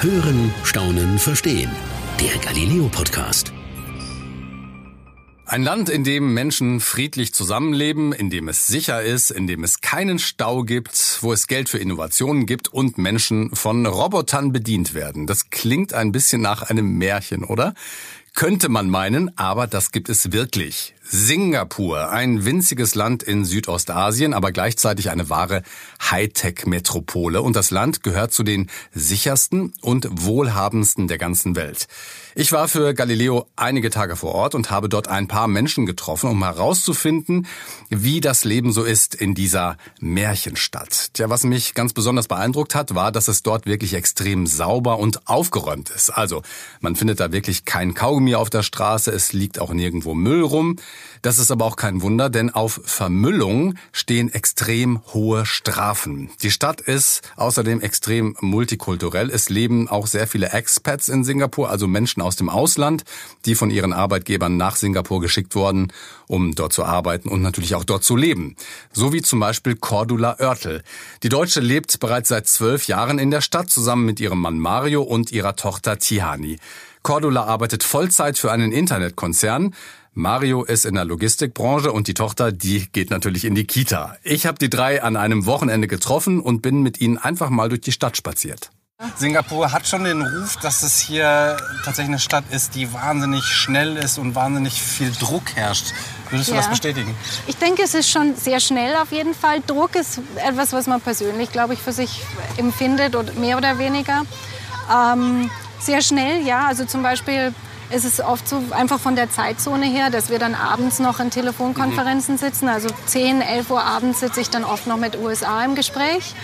Hören, Staunen, Verstehen. Der Galileo Podcast. Ein Land, in dem Menschen friedlich zusammenleben, in dem es sicher ist, in dem es keinen Stau gibt, wo es Geld für Innovationen gibt und Menschen von Robotern bedient werden. Das klingt ein bisschen nach einem Märchen, oder? Könnte man meinen, aber das gibt es wirklich. Singapur, ein winziges Land in Südostasien, aber gleichzeitig eine wahre Hightech-Metropole. Und das Land gehört zu den sichersten und wohlhabendsten der ganzen Welt. Ich war für Galileo einige Tage vor Ort und habe dort ein paar Menschen getroffen, um herauszufinden, wie das Leben so ist in dieser Märchenstadt. Tja, was mich ganz besonders beeindruckt hat, war, dass es dort wirklich extrem sauber und aufgeräumt ist. Also, man findet da wirklich kein Kaugummi auf der Straße, es liegt auch nirgendwo Müll rum. Das ist aber auch kein Wunder, denn auf Vermüllung stehen extrem hohe Strafen. Die Stadt ist außerdem extrem multikulturell. Es leben auch sehr viele Expats in Singapur, also Menschen aus dem Ausland, die von ihren Arbeitgebern nach Singapur geschickt wurden, um dort zu arbeiten und natürlich auch dort zu leben. So wie zum Beispiel Cordula Oertel. Die Deutsche lebt bereits seit zwölf Jahren in der Stadt zusammen mit ihrem Mann Mario und ihrer Tochter Tihani. Cordula arbeitet Vollzeit für einen Internetkonzern. Mario ist in der Logistikbranche und die Tochter, die geht natürlich in die Kita. Ich habe die drei an einem Wochenende getroffen und bin mit ihnen einfach mal durch die Stadt spaziert. Singapur hat schon den Ruf, dass es hier tatsächlich eine Stadt ist, die wahnsinnig schnell ist und wahnsinnig viel Druck herrscht. Würdest du ja. das bestätigen? Ich denke, es ist schon sehr schnell auf jeden Fall. Druck ist etwas, was man persönlich, glaube ich, für sich empfindet, oder mehr oder weniger. Ähm, sehr schnell, ja. Also zum Beispiel ist es oft so einfach von der Zeitzone her, dass wir dann abends noch in Telefonkonferenzen mhm. sitzen. Also 10, 11 Uhr abends sitze ich dann oft noch mit USA im Gespräch.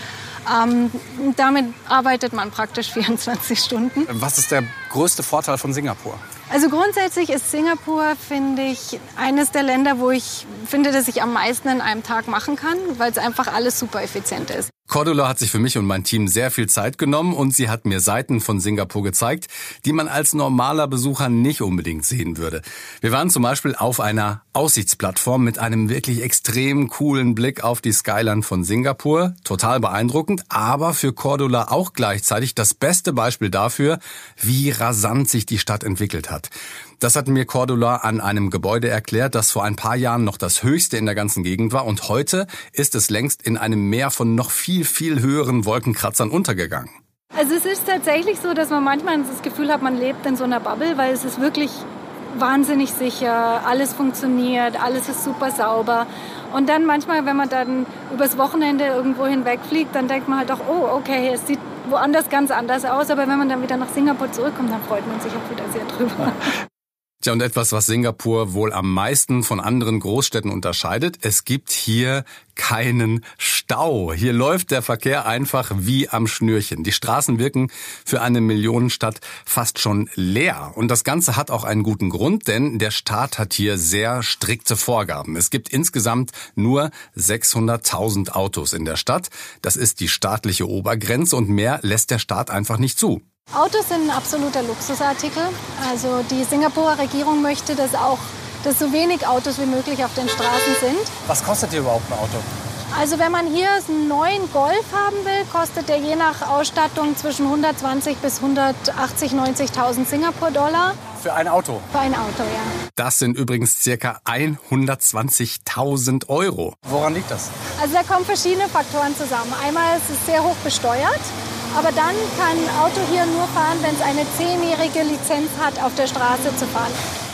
Ähm, damit arbeitet man praktisch 24 Stunden. Was ist der größte Vorteil von Singapur? Also grundsätzlich ist Singapur, finde ich, eines der Länder, wo ich finde, dass ich am meisten in einem Tag machen kann, weil es einfach alles super effizient ist. Cordula hat sich für mich und mein Team sehr viel Zeit genommen und sie hat mir Seiten von Singapur gezeigt, die man als normaler Besucher nicht unbedingt sehen würde. Wir waren zum Beispiel auf einer Aussichtsplattform mit einem wirklich extrem coolen Blick auf die Skyline von Singapur. Total beeindruckend, aber für Cordula auch gleichzeitig das beste Beispiel dafür, wie rasant sich die Stadt entwickelt hat. Das hat mir Cordula an einem Gebäude erklärt, das vor ein paar Jahren noch das höchste in der ganzen Gegend war und heute ist es längst in einem Meer von noch viel, viel höheren Wolkenkratzern untergegangen. Also es ist tatsächlich so, dass man manchmal das Gefühl hat, man lebt in so einer Bubble, weil es ist wirklich wahnsinnig sicher, alles funktioniert, alles ist super sauber. Und dann manchmal, wenn man dann übers Wochenende irgendwo hinwegfliegt, dann denkt man halt auch, oh, okay, es sieht woanders ganz anders aus. Aber wenn man dann wieder nach Singapur zurückkommt, dann freut man sich auch wieder sehr drüber. Tja, und etwas, was Singapur wohl am meisten von anderen Großstädten unterscheidet, es gibt hier keinen Stau. Hier läuft der Verkehr einfach wie am Schnürchen. Die Straßen wirken für eine Millionenstadt fast schon leer. Und das Ganze hat auch einen guten Grund, denn der Staat hat hier sehr strikte Vorgaben. Es gibt insgesamt nur 600.000 Autos in der Stadt. Das ist die staatliche Obergrenze und mehr lässt der Staat einfach nicht zu. Autos sind ein absoluter Luxusartikel. Also die Singapurer Regierung möchte, dass auch dass so wenig Autos wie möglich auf den Straßen sind. Was kostet hier überhaupt ein Auto? Also wenn man hier einen neuen Golf haben will, kostet der je nach Ausstattung zwischen 120 bis 180, 90.000 Singapur-Dollar. Für ein Auto? Für ein Auto, ja. Das sind übrigens circa 120.000 Euro. Woran liegt das? Also da kommen verschiedene Faktoren zusammen. Einmal ist es sehr hoch besteuert. Aber dann kann ein Auto hier nur fahren, wenn es eine zehnjährige Lizenz hat, auf der Straße zu fahren.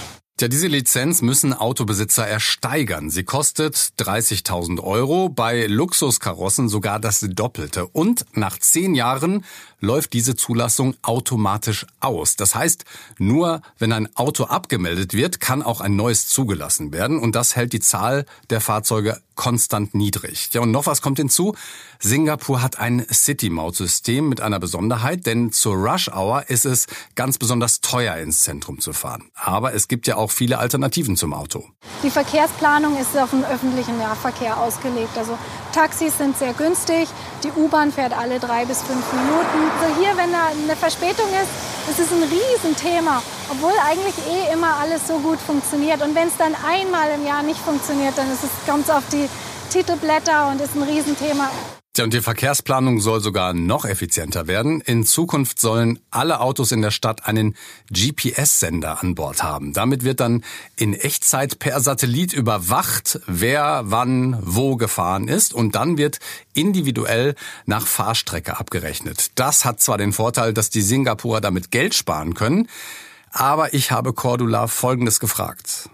Tja, diese Lizenz müssen Autobesitzer ersteigern. Sie kostet 30.000 Euro, bei Luxuskarossen sogar das Doppelte. Und nach zehn Jahren läuft diese Zulassung automatisch aus. Das heißt, nur wenn ein Auto abgemeldet wird, kann auch ein neues zugelassen werden. Und das hält die Zahl der Fahrzeuge konstant niedrig. Ja, und noch was kommt hinzu. Singapur hat ein City-Maut-System mit einer Besonderheit, denn zur Rush-Hour ist es ganz besonders teuer, ins Zentrum zu fahren. Aber es gibt ja auch viele Alternativen zum Auto. Die Verkehrsplanung ist auf den öffentlichen Nahverkehr ausgelegt. Also Taxis sind sehr günstig, die U-Bahn fährt alle drei bis fünf Minuten. Also hier, wenn da eine Verspätung ist, ist ein Riesenthema, obwohl eigentlich eh immer alles so gut funktioniert. Und wenn es dann einmal im Jahr nicht funktioniert, dann kommt es auf die Titelblätter und ist ein Riesenthema. Tja, und die Verkehrsplanung soll sogar noch effizienter werden. In Zukunft sollen alle Autos in der Stadt einen GPS-Sender an Bord haben. Damit wird dann in Echtzeit per Satellit überwacht, wer wann wo gefahren ist und dann wird individuell nach Fahrstrecke abgerechnet. Das hat zwar den Vorteil, dass die Singapurer damit Geld sparen können, aber ich habe Cordula Folgendes gefragt.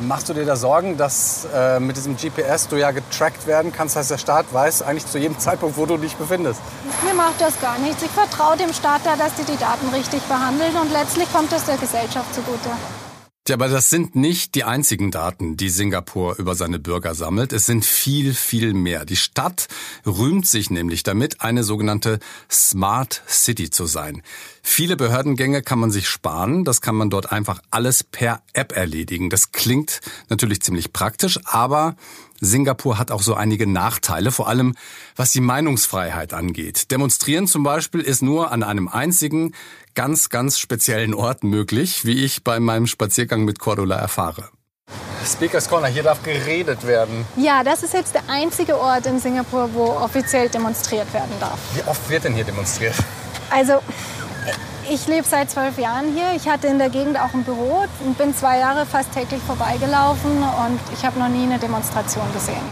Machst du dir da Sorgen, dass äh, mit diesem GPS du ja getrackt werden kannst, dass der Staat weiß eigentlich zu jedem Zeitpunkt, wo du dich befindest? Mir macht das gar nichts. Ich vertraue dem Staat da, dass die die Daten richtig behandeln und letztlich kommt das der Gesellschaft zugute. Ja, aber das sind nicht die einzigen Daten, die Singapur über seine Bürger sammelt. Es sind viel, viel mehr. Die Stadt rühmt sich nämlich damit, eine sogenannte Smart City zu sein. Viele Behördengänge kann man sich sparen. Das kann man dort einfach alles per App erledigen. Das klingt natürlich ziemlich praktisch, aber Singapur hat auch so einige Nachteile, vor allem was die Meinungsfreiheit angeht. Demonstrieren zum Beispiel ist nur an einem einzigen, ganz, ganz speziellen Ort möglich, wie ich bei meinem Spaziergang mit Cordula erfahre. Speakers Corner, hier darf geredet werden. Ja, das ist jetzt der einzige Ort in Singapur, wo offiziell demonstriert werden darf. Wie oft wird denn hier demonstriert? Also, ich lebe seit zwölf Jahren hier. Ich hatte in der Gegend auch ein Büro und bin zwei Jahre fast täglich vorbeigelaufen und ich habe noch nie eine Demonstration gesehen.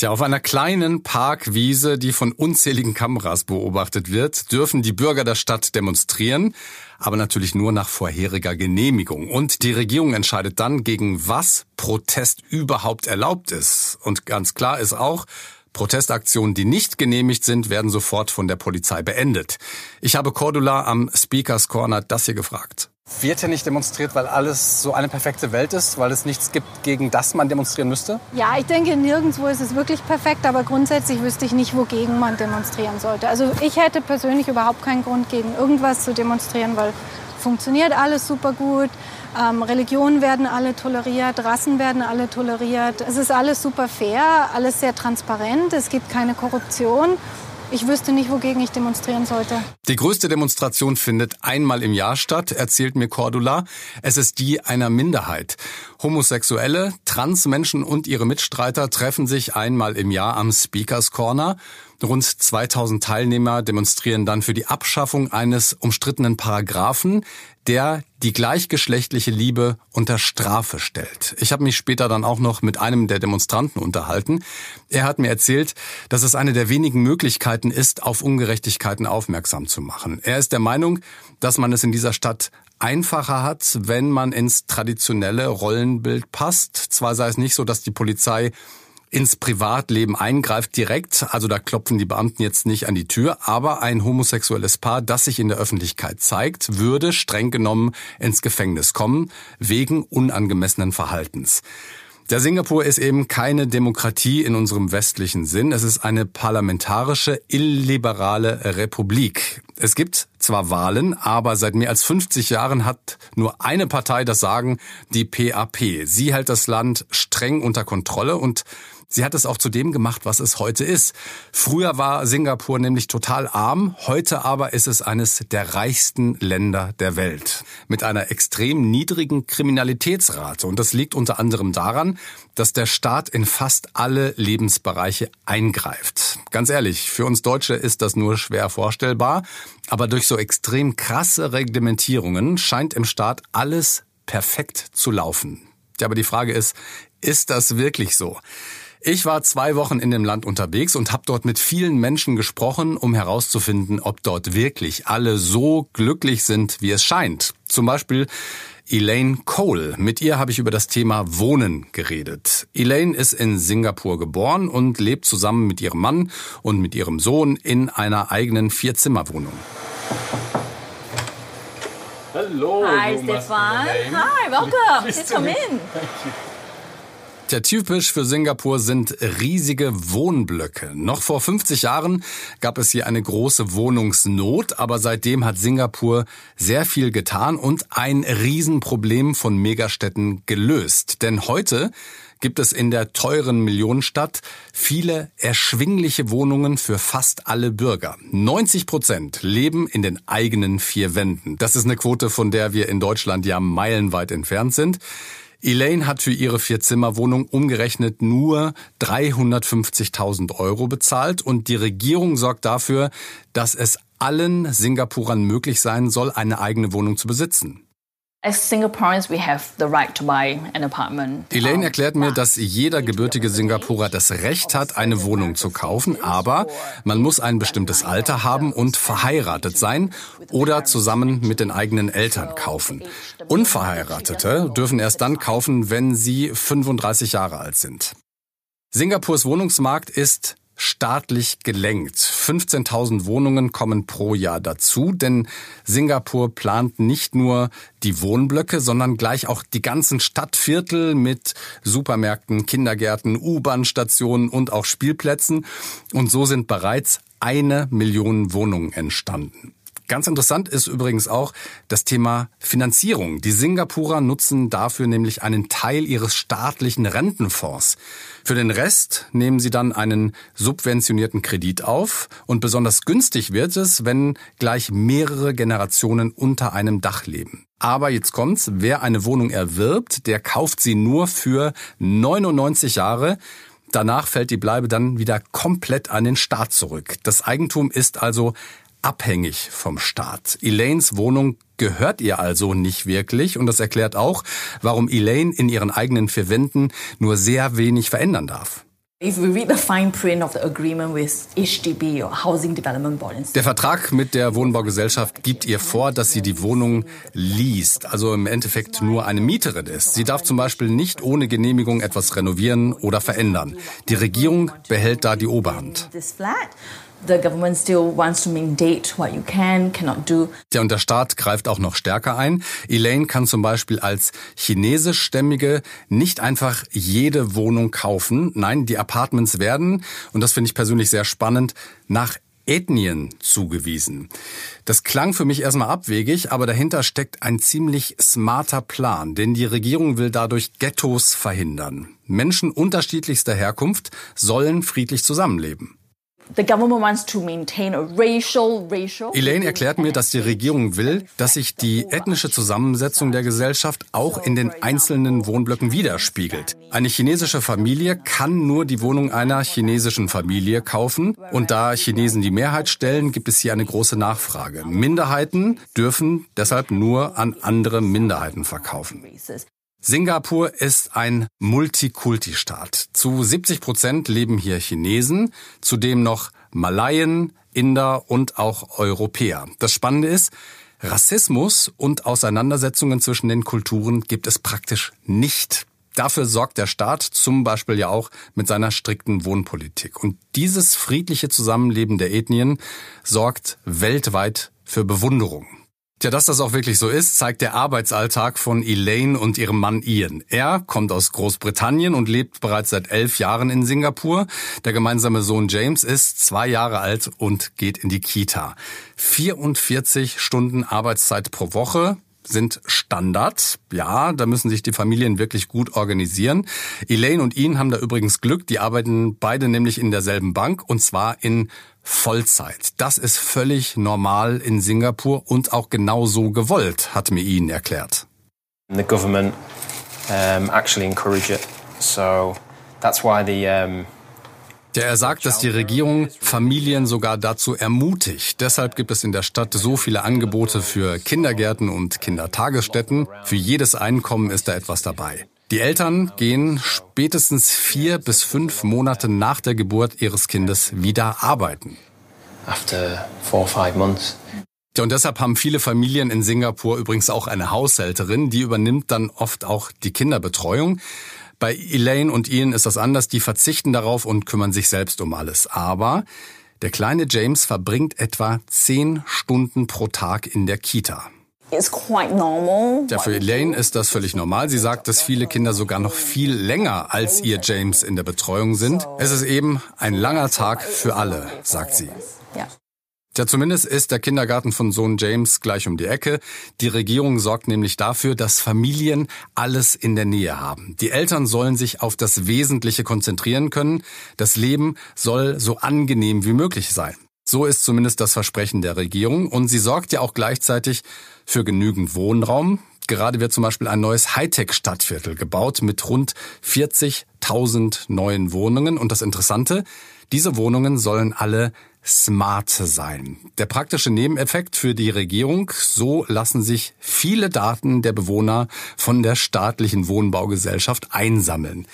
Tja, auf einer kleinen Parkwiese, die von unzähligen Kameras beobachtet wird, dürfen die Bürger der Stadt demonstrieren, aber natürlich nur nach vorheriger Genehmigung. Und die Regierung entscheidet dann, gegen was Protest überhaupt erlaubt ist. Und ganz klar ist auch, Protestaktionen, die nicht genehmigt sind, werden sofort von der Polizei beendet. Ich habe Cordula am Speakers Corner das hier gefragt. Wird hier nicht demonstriert, weil alles so eine perfekte Welt ist, weil es nichts gibt, gegen das man demonstrieren müsste? Ja, ich denke, nirgendwo ist es wirklich perfekt, aber grundsätzlich wüsste ich nicht, wogegen man demonstrieren sollte. Also ich hätte persönlich überhaupt keinen Grund, gegen irgendwas zu demonstrieren, weil funktioniert alles super gut. Ähm, Religionen werden alle toleriert, Rassen werden alle toleriert. Es ist alles super fair, alles sehr transparent, es gibt keine Korruption. Ich wüsste nicht, wogegen ich demonstrieren sollte. Die größte Demonstration findet einmal im Jahr statt, erzählt mir Cordula. Es ist die einer Minderheit. Homosexuelle, Transmenschen und ihre Mitstreiter treffen sich einmal im Jahr am Speakers Corner. Rund 2000 Teilnehmer demonstrieren dann für die Abschaffung eines umstrittenen Paragraphen, der die gleichgeschlechtliche Liebe unter Strafe stellt. Ich habe mich später dann auch noch mit einem der Demonstranten unterhalten. Er hat mir erzählt, dass es eine der wenigen Möglichkeiten ist, auf Ungerechtigkeiten aufmerksam zu machen. Er ist der Meinung, dass man es in dieser Stadt einfacher hat, wenn man ins traditionelle Rollenbild passt. Zwar sei es nicht so, dass die Polizei ins Privatleben eingreift direkt. Also da klopfen die Beamten jetzt nicht an die Tür. Aber ein homosexuelles Paar, das sich in der Öffentlichkeit zeigt, würde streng genommen ins Gefängnis kommen, wegen unangemessenen Verhaltens. Der Singapur ist eben keine Demokratie in unserem westlichen Sinn. Es ist eine parlamentarische, illiberale Republik. Es gibt zwar Wahlen, aber seit mehr als 50 Jahren hat nur eine Partei das Sagen, die PAP. Sie hält das Land streng unter Kontrolle und Sie hat es auch zu dem gemacht, was es heute ist. Früher war Singapur nämlich total arm, heute aber ist es eines der reichsten Länder der Welt. Mit einer extrem niedrigen Kriminalitätsrate. Und das liegt unter anderem daran, dass der Staat in fast alle Lebensbereiche eingreift. Ganz ehrlich, für uns Deutsche ist das nur schwer vorstellbar. Aber durch so extrem krasse Reglementierungen scheint im Staat alles perfekt zu laufen. Ja, aber die Frage ist, ist das wirklich so? Ich war zwei Wochen in dem Land unterwegs und habe dort mit vielen Menschen gesprochen, um herauszufinden, ob dort wirklich alle so glücklich sind, wie es scheint. Zum Beispiel Elaine Cole. Mit ihr habe ich über das Thema Wohnen geredet. Elaine ist in Singapur geboren und lebt zusammen mit ihrem Mann und mit ihrem Sohn in einer eigenen Vierzimmerwohnung. Hallo. Hi, Stefan. Hi, welcome. Please come in. Ja, typisch für Singapur sind riesige Wohnblöcke. Noch vor 50 Jahren gab es hier eine große Wohnungsnot, aber seitdem hat Singapur sehr viel getan und ein Riesenproblem von Megastädten gelöst. Denn heute gibt es in der teuren Millionenstadt viele erschwingliche Wohnungen für fast alle Bürger. 90 Prozent leben in den eigenen vier Wänden. Das ist eine Quote, von der wir in Deutschland ja meilenweit entfernt sind. Elaine hat für ihre Vierzimmerwohnung umgerechnet nur 350.000 Euro bezahlt und die Regierung sorgt dafür, dass es allen Singapurern möglich sein soll, eine eigene Wohnung zu besitzen. Elaine erklärt mir, dass jeder gebürtige Singapurer das Recht hat, eine Wohnung zu kaufen, aber man muss ein bestimmtes Alter haben und verheiratet sein oder zusammen mit den eigenen Eltern kaufen. Unverheiratete dürfen erst dann kaufen, wenn sie 35 Jahre alt sind. Singapurs Wohnungsmarkt ist staatlich gelenkt. 15.000 Wohnungen kommen pro Jahr dazu, denn Singapur plant nicht nur die Wohnblöcke, sondern gleich auch die ganzen Stadtviertel mit Supermärkten, Kindergärten, U-Bahn-Stationen und auch Spielplätzen. Und so sind bereits eine Million Wohnungen entstanden. Ganz interessant ist übrigens auch das Thema Finanzierung. Die Singapurer nutzen dafür nämlich einen Teil ihres staatlichen Rentenfonds. Für den Rest nehmen sie dann einen subventionierten Kredit auf und besonders günstig wird es, wenn gleich mehrere Generationen unter einem Dach leben. Aber jetzt kommt's, wer eine Wohnung erwirbt, der kauft sie nur für 99 Jahre. Danach fällt die Bleibe dann wieder komplett an den Staat zurück. Das Eigentum ist also abhängig vom Staat. Elaines Wohnung gehört ihr also nicht wirklich und das erklärt auch, warum Elaine in ihren eigenen vier Wänden nur sehr wenig verändern darf. Der Vertrag mit der Wohnbaugesellschaft gibt ihr vor, dass sie die Wohnung liest, also im Endeffekt nur eine Mieterin ist. Sie darf zum Beispiel nicht ohne Genehmigung etwas renovieren oder verändern. Die Regierung behält da die Oberhand the government still wants to mandate what you can, cannot do. Ja, und der Staat greift auch noch stärker ein. Elaine kann zum Beispiel als chinesischstämmige nicht einfach jede Wohnung kaufen. Nein, die Apartments werden, und das finde ich persönlich sehr spannend, nach Ethnien zugewiesen. Das klang für mich erstmal abwegig, aber dahinter steckt ein ziemlich smarter Plan, denn die Regierung will dadurch Ghettos verhindern. Menschen unterschiedlichster Herkunft sollen friedlich zusammenleben. Elaine erklärt mir, dass die Regierung will, dass sich die ethnische Zusammensetzung der Gesellschaft auch in den einzelnen Wohnblöcken widerspiegelt. Eine chinesische Familie kann nur die Wohnung einer chinesischen Familie kaufen und da Chinesen die Mehrheit stellen, gibt es hier eine große Nachfrage. Minderheiten dürfen deshalb nur an andere Minderheiten verkaufen. Singapur ist ein Multikulti-Staat. Zu 70 Prozent leben hier Chinesen, zudem noch Malaien, Inder und auch Europäer. Das Spannende ist, Rassismus und Auseinandersetzungen zwischen den Kulturen gibt es praktisch nicht. Dafür sorgt der Staat zum Beispiel ja auch mit seiner strikten Wohnpolitik. Und dieses friedliche Zusammenleben der Ethnien sorgt weltweit für Bewunderung. Tja, dass das auch wirklich so ist, zeigt der Arbeitsalltag von Elaine und ihrem Mann Ian. Er kommt aus Großbritannien und lebt bereits seit elf Jahren in Singapur. Der gemeinsame Sohn James ist zwei Jahre alt und geht in die Kita. 44 Stunden Arbeitszeit pro Woche sind Standard. Ja, da müssen sich die Familien wirklich gut organisieren. Elaine und Ian haben da übrigens Glück. Die arbeiten beide nämlich in derselben Bank und zwar in Vollzeit. Das ist völlig normal in Singapur und auch genau so gewollt, hat mir Ian erklärt. The government um, actually encourage it. So that's why the um ja, er sagt, dass die Regierung Familien sogar dazu ermutigt. Deshalb gibt es in der Stadt so viele Angebote für Kindergärten und Kindertagesstätten. Für jedes Einkommen ist da etwas dabei. Die Eltern gehen spätestens vier bis fünf Monate nach der Geburt ihres Kindes wieder arbeiten. After four five months. Ja, und deshalb haben viele Familien in Singapur übrigens auch eine Haushälterin, die übernimmt dann oft auch die Kinderbetreuung. Bei Elaine und Ian ist das anders, die verzichten darauf und kümmern sich selbst um alles. Aber der kleine James verbringt etwa zehn Stunden pro Tag in der Kita. Ja, für Elaine ist das völlig normal. Sie sagt, dass viele Kinder sogar noch viel länger als ihr James in der Betreuung sind. Es ist eben ein langer Tag für alle, sagt sie. Ja, zumindest ist der Kindergarten von Sohn James gleich um die Ecke. Die Regierung sorgt nämlich dafür, dass Familien alles in der Nähe haben. Die Eltern sollen sich auf das Wesentliche konzentrieren können. Das Leben soll so angenehm wie möglich sein. So ist zumindest das Versprechen der Regierung und sie sorgt ja auch gleichzeitig für genügend Wohnraum. Gerade wird zum Beispiel ein neues Hightech-Stadtviertel gebaut mit rund 40.000 neuen Wohnungen. Und das Interessante, diese Wohnungen sollen alle smart sein. Der praktische Nebeneffekt für die Regierung, so lassen sich viele Daten der Bewohner von der staatlichen Wohnbaugesellschaft einsammeln.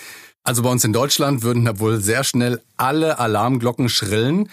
Also bei uns in Deutschland würden da wohl sehr schnell alle Alarmglocken schrillen.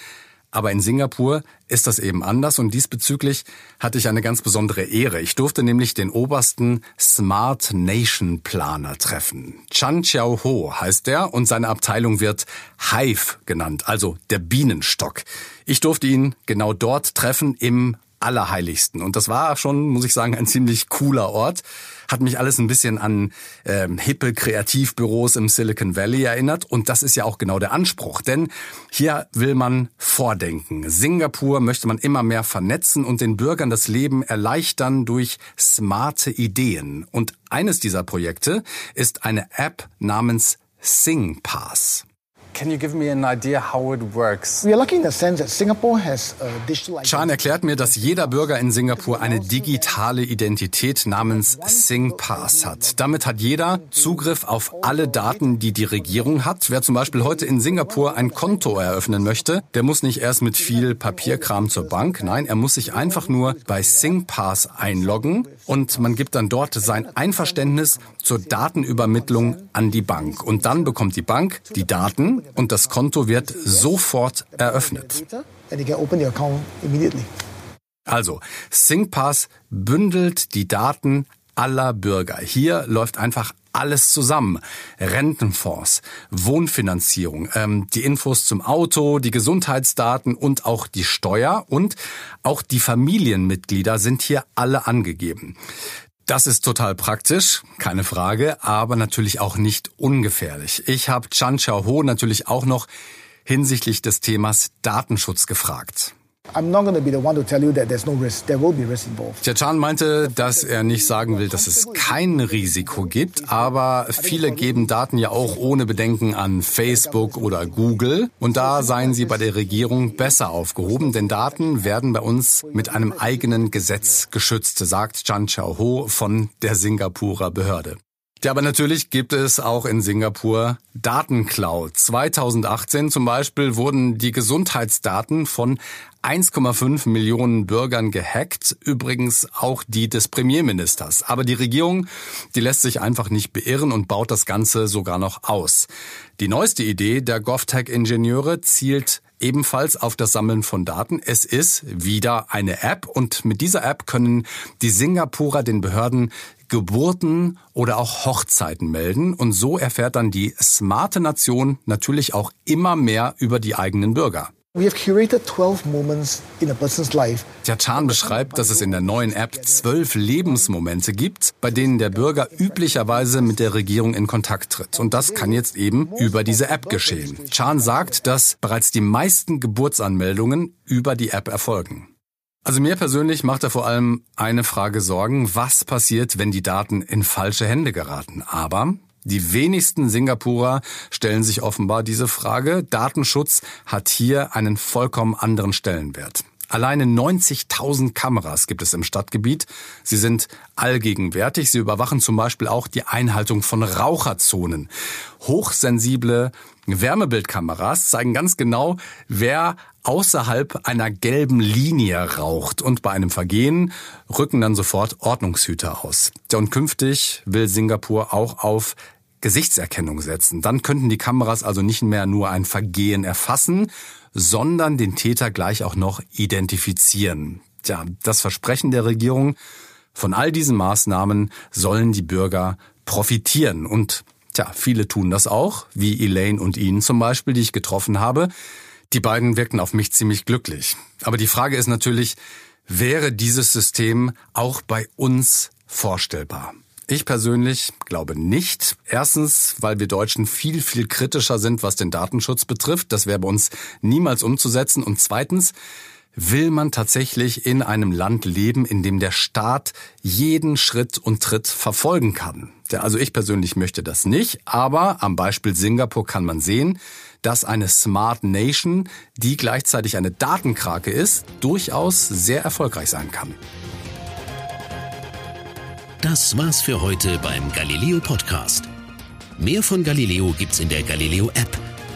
Aber in Singapur ist das eben anders und diesbezüglich hatte ich eine ganz besondere Ehre. Ich durfte nämlich den obersten Smart Nation Planer treffen. Chan Chiao Ho heißt er und seine Abteilung wird Hive genannt, also der Bienenstock. Ich durfte ihn genau dort treffen im Allerheiligsten. Und das war schon, muss ich sagen, ein ziemlich cooler Ort. Hat mich alles ein bisschen an ähm, hippe Kreativbüros im Silicon Valley erinnert. Und das ist ja auch genau der Anspruch. Denn hier will man vordenken. Singapur möchte man immer mehr vernetzen und den Bürgern das Leben erleichtern durch smarte Ideen. Und eines dieser Projekte ist eine App namens SingPass. Can you give me an idea how it works? We are lucky in the sense that Singapore has a digital Chan erklärt mir, dass jeder Bürger in Singapur eine digitale Identität namens SingPass hat. Damit hat jeder Zugriff auf alle Daten, die die Regierung hat. Wer zum Beispiel heute in Singapur ein Konto eröffnen möchte, der muss nicht erst mit viel Papierkram zur Bank. Nein, er muss sich einfach nur bei SingPass einloggen und man gibt dann dort sein Einverständnis zur Datenübermittlung an die Bank. Und dann bekommt die Bank die Daten und das Konto wird sofort eröffnet. Also, SingPass bündelt die Daten aller Bürger. Hier läuft einfach alles zusammen. Rentenfonds, Wohnfinanzierung, ähm, die Infos zum Auto, die Gesundheitsdaten und auch die Steuer und auch die Familienmitglieder sind hier alle angegeben. Das ist total praktisch, keine Frage, aber natürlich auch nicht ungefährlich. Ich habe Chan Chao Ho natürlich auch noch hinsichtlich des Themas Datenschutz gefragt. Chan meinte, dass er nicht sagen will, dass es kein Risiko gibt, aber viele geben Daten ja auch ohne Bedenken an Facebook oder Google. Und da seien sie bei der Regierung besser aufgehoben, denn Daten werden bei uns mit einem eigenen Gesetz geschützt, sagt Chan Chao Ho von der Singapurer Behörde. Ja, aber natürlich gibt es auch in Singapur Datenklau. 2018 zum Beispiel wurden die Gesundheitsdaten von 1,5 Millionen Bürgern gehackt, übrigens auch die des Premierministers. Aber die Regierung, die lässt sich einfach nicht beirren und baut das Ganze sogar noch aus. Die neueste Idee der GovTech-Ingenieure zielt ebenfalls auf das Sammeln von Daten. Es ist wieder eine App und mit dieser App können die Singapurer den Behörden Geburten oder auch Hochzeiten melden und so erfährt dann die smarte Nation natürlich auch immer mehr über die eigenen Bürger. We have curated 12 moments in a person's life. Der Chan beschreibt, dass es in der neuen App zwölf Lebensmomente gibt, bei denen der Bürger üblicherweise mit der Regierung in Kontakt tritt. Und das kann jetzt eben über diese App geschehen. Chan sagt, dass bereits die meisten Geburtsanmeldungen über die App erfolgen. Also mir persönlich macht er vor allem eine Frage Sorgen, was passiert, wenn die Daten in falsche Hände geraten. Aber die wenigsten Singapurer stellen sich offenbar diese Frage. Datenschutz hat hier einen vollkommen anderen Stellenwert. Alleine 90.000 Kameras gibt es im Stadtgebiet. Sie sind allgegenwärtig. Sie überwachen zum Beispiel auch die Einhaltung von Raucherzonen. Hochsensible Wärmebildkameras zeigen ganz genau, wer außerhalb einer gelben Linie raucht. Und bei einem Vergehen rücken dann sofort Ordnungshüter aus. Und künftig will Singapur auch auf Gesichtserkennung setzen. Dann könnten die Kameras also nicht mehr nur ein Vergehen erfassen, sondern den Täter gleich auch noch identifizieren. Tja, das Versprechen der Regierung, von all diesen Maßnahmen sollen die Bürger profitieren. Und tja, viele tun das auch, wie Elaine und Ihnen zum Beispiel, die ich getroffen habe. Die beiden wirkten auf mich ziemlich glücklich. Aber die Frage ist natürlich, wäre dieses System auch bei uns vorstellbar? Ich persönlich glaube nicht. Erstens, weil wir Deutschen viel, viel kritischer sind, was den Datenschutz betrifft. Das wäre bei uns niemals umzusetzen. Und zweitens, will man tatsächlich in einem Land leben, in dem der Staat jeden Schritt und Tritt verfolgen kann. Also ich persönlich möchte das nicht, aber am Beispiel Singapur kann man sehen, dass eine Smart Nation, die gleichzeitig eine Datenkrake ist, durchaus sehr erfolgreich sein kann. Das war's für heute beim Galileo Podcast. Mehr von Galileo gibt's in der Galileo App,